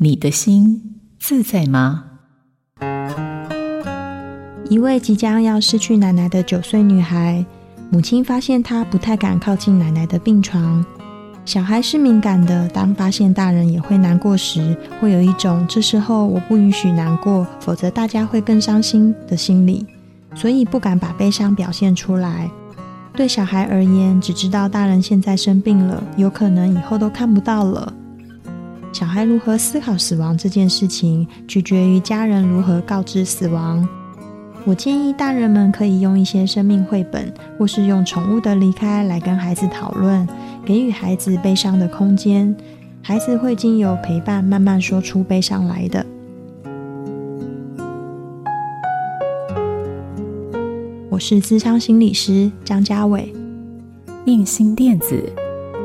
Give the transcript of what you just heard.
你的心自在吗？一位即将要失去奶奶的九岁女孩，母亲发现她不太敢靠近奶奶的病床。小孩是敏感的，当发现大人也会难过时，会有一种这时候我不允许难过，否则大家会更伤心的心理，所以不敢把悲伤表现出来。对小孩而言，只知道大人现在生病了，有可能以后都看不到了。小孩如何思考死亡这件事情，取决于家人如何告知死亡。我建议大人们可以用一些生命绘本，或是用宠物的离开来跟孩子讨论，给予孩子悲伤的空间。孩子会经由陪伴慢慢说出悲伤来的。我是咨商心理师张家伟，映心电子